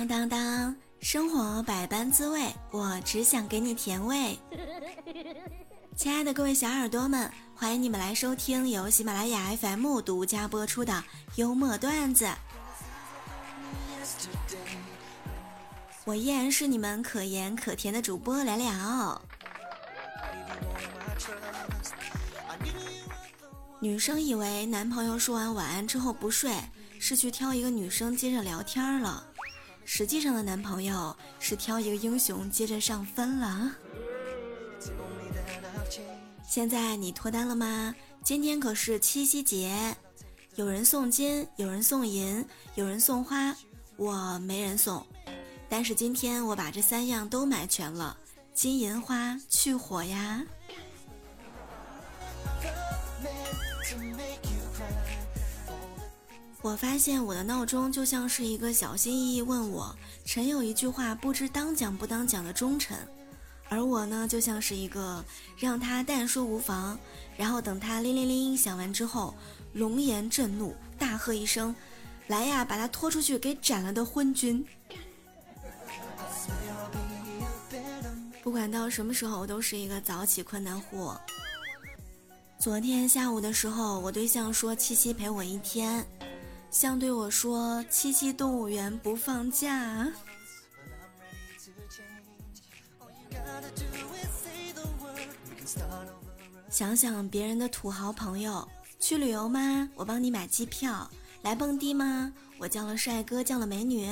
当当当，生活百般滋味，我只想给你甜味。亲爱的各位小耳朵们，欢迎你们来收听由喜马拉雅 FM 独家播出的幽默段子。我依然是你们可盐可甜的主播聊聊。女生以为男朋友说完晚安之后不睡，是去挑一个女生接着聊天了。实际上的男朋友是挑一个英雄接着上分了。现在你脱单了吗？今天可是七夕节，有人送金，有人送银，有人送花，我没人送。但是今天我把这三样都买全了，金银花去火呀。我发现我的闹钟就像是一个小心翼翼问我臣有一句话不知当讲不当讲的忠臣，而我呢就像是一个让他但说无妨，然后等他铃铃铃响完之后，龙颜震怒，大喝一声：“来呀，把他拖出去给斩了的昏君！”不管到什么时候，我都是一个早起困难户。昨天下午的时候，我对象说七夕陪我一天。像对我说：“七夕动物园不放假。”想想别人的土豪朋友去旅游吗？我帮你买机票。来蹦迪吗？我叫了帅哥，叫了美女。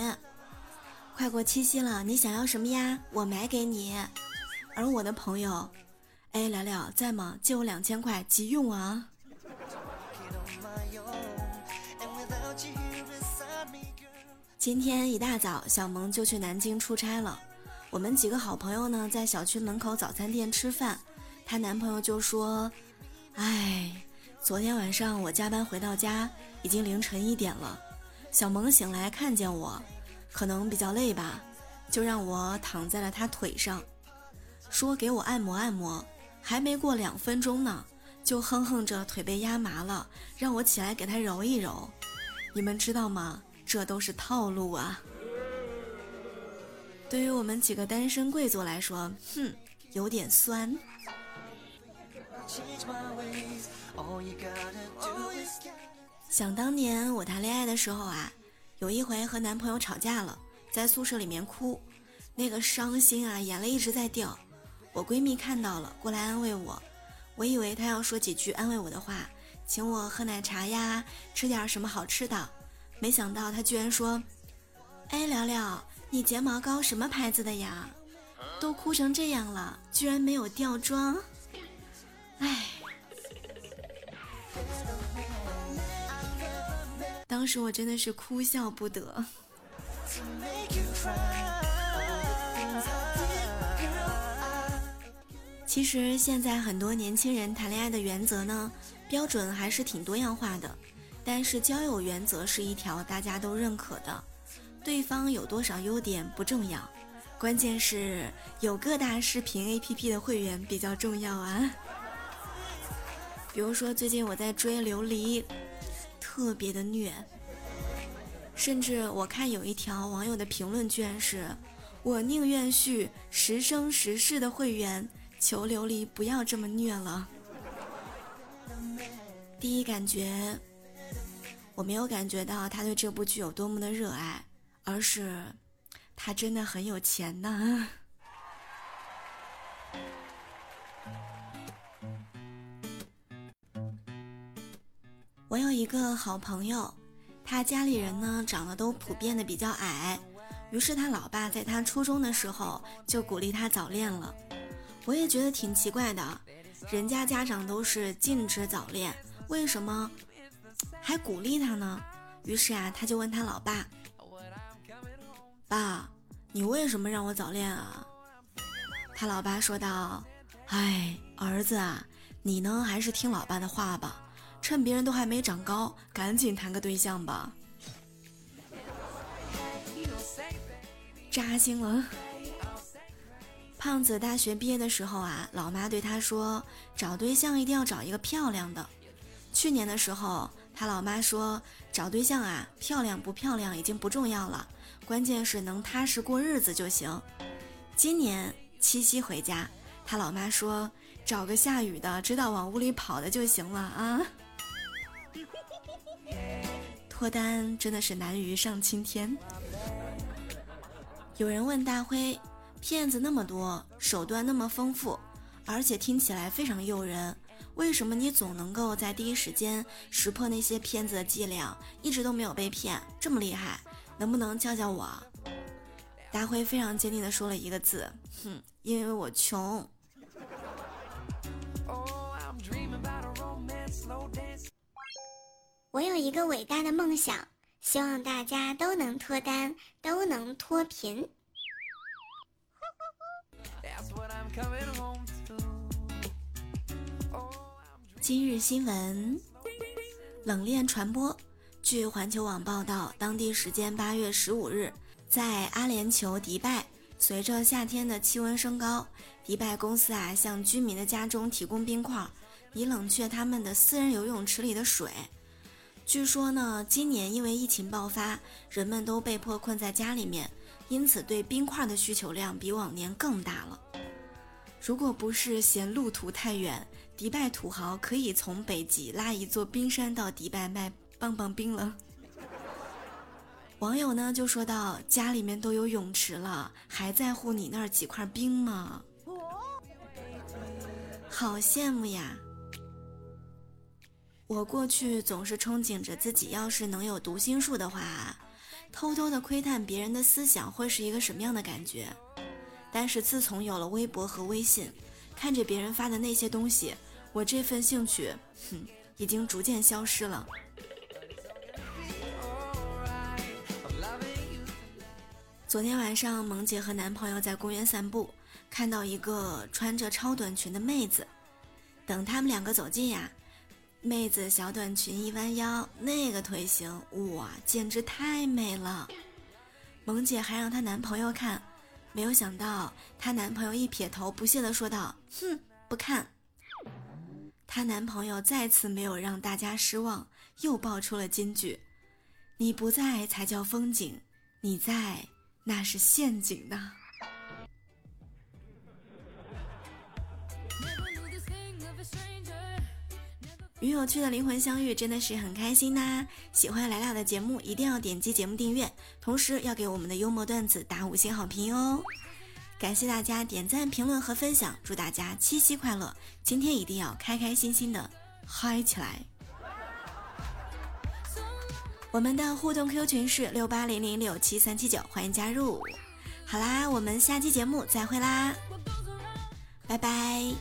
快过七夕了，你想要什么呀？我买给你。而我的朋友，哎，聊聊在吗？借我两千块，急用啊！今天一大早，小萌就去南京出差了。我们几个好朋友呢，在小区门口早餐店吃饭。她男朋友就说：“哎，昨天晚上我加班回到家，已经凌晨一点了。小萌醒来看见我，可能比较累吧，就让我躺在了他腿上，说给我按摩按摩。还没过两分钟呢，就哼哼着腿被压麻了，让我起来给他揉一揉。你们知道吗？”这都是套路啊！对于我们几个单身贵族来说，哼，有点酸。想当年我谈恋爱的时候啊，有一回和男朋友吵架了，在宿舍里面哭，那个伤心啊，眼泪一直在掉。我闺蜜看到了，过来安慰我。我以为她要说几句安慰我的话，请我喝奶茶呀，吃点什么好吃的。没想到他居然说：“哎，聊聊，你睫毛膏什么牌子的呀？都哭成这样了，居然没有掉妆，哎！”当时我真的是哭笑不得。其实现在很多年轻人谈恋爱的原则呢，标准还是挺多样化的。但是交友原则是一条大家都认可的，对方有多少优点不重要，关键是有各大视频 APP 的会员比较重要啊。比如说最近我在追琉璃，特别的虐，甚至我看有一条网友的评论居然是：我宁愿续十生十世的会员，求琉璃不要这么虐了。第一感觉。我没有感觉到他对这部剧有多么的热爱，而是他真的很有钱呐。我有一个好朋友，他家里人呢长得都普遍的比较矮，于是他老爸在他初中的时候就鼓励他早恋了。我也觉得挺奇怪的，人家家长都是禁止早恋，为什么？还鼓励他呢，于是啊，他就问他老爸：“爸，你为什么让我早恋啊？”他老爸说道：“哎，儿子啊，你呢还是听老爸的话吧，趁别人都还没长高，赶紧谈个对象吧。”扎心了。胖子大学毕业的时候啊，老妈对他说：“找对象一定要找一个漂亮的。”去年的时候。他老妈说：“找对象啊，漂亮不漂亮已经不重要了，关键是能踏实过日子就行。今年七夕回家，他老妈说找个下雨的，知道往屋里跑的就行了啊。脱单真的是难于上青天。有人问大辉，骗子那么多，手段那么丰富，而且听起来非常诱人，为什么你总能够在第一时间识破那些骗子的伎俩，一直都没有被骗，这么厉害？能不能教教我？大辉非常坚定地说了一个字：哼，因为我穷。我有一个伟大的梦想，希望大家都能脱单，都能脱贫。今日新闻：冷链传播。据环球网报道，当地时间八月十五日，在阿联酋迪拜，随着夏天的气温升高，迪拜公司啊向居民的家中提供冰块，以冷却他们的私人游泳池里的水。据说呢，今年因为疫情爆发，人们都被迫困在家里面，因此对冰块的需求量比往年更大了。如果不是嫌路途太远，迪拜土豪可以从北极拉一座冰山到迪拜卖棒棒冰了。网友呢就说到：“家里面都有泳池了，还在乎你那儿几块冰吗？好羡慕呀！”我过去总是憧憬着自己要是能有读心术的话，偷偷的窥探别人的思想会是一个什么样的感觉。但是自从有了微博和微信，看着别人发的那些东西，我这份兴趣，哼，已经逐渐消失了。昨天晚上，萌姐和男朋友在公园散步，看到一个穿着超短裙的妹子，等他们两个走近呀。妹子小短裙一弯腰，那个腿型哇，简直太美了。萌姐还让她男朋友看，没有想到她男朋友一撇头，不屑地说道：“哼，不看。”她男朋友再次没有让大家失望，又爆出了金句：“你不在才叫风景，你在那是陷阱呢。”与有趣的灵魂相遇，真的是很开心呐！喜欢来了的节目，一定要点击节目订阅，同时要给我们的幽默段子打五星好评哦！感谢大家点赞、评论和分享，祝大家七夕快乐！今天一定要开开心心的嗨起来！我们的互动 Q 群是六八零零六七三七九，欢迎加入！好啦，我们下期节目再会啦，拜拜！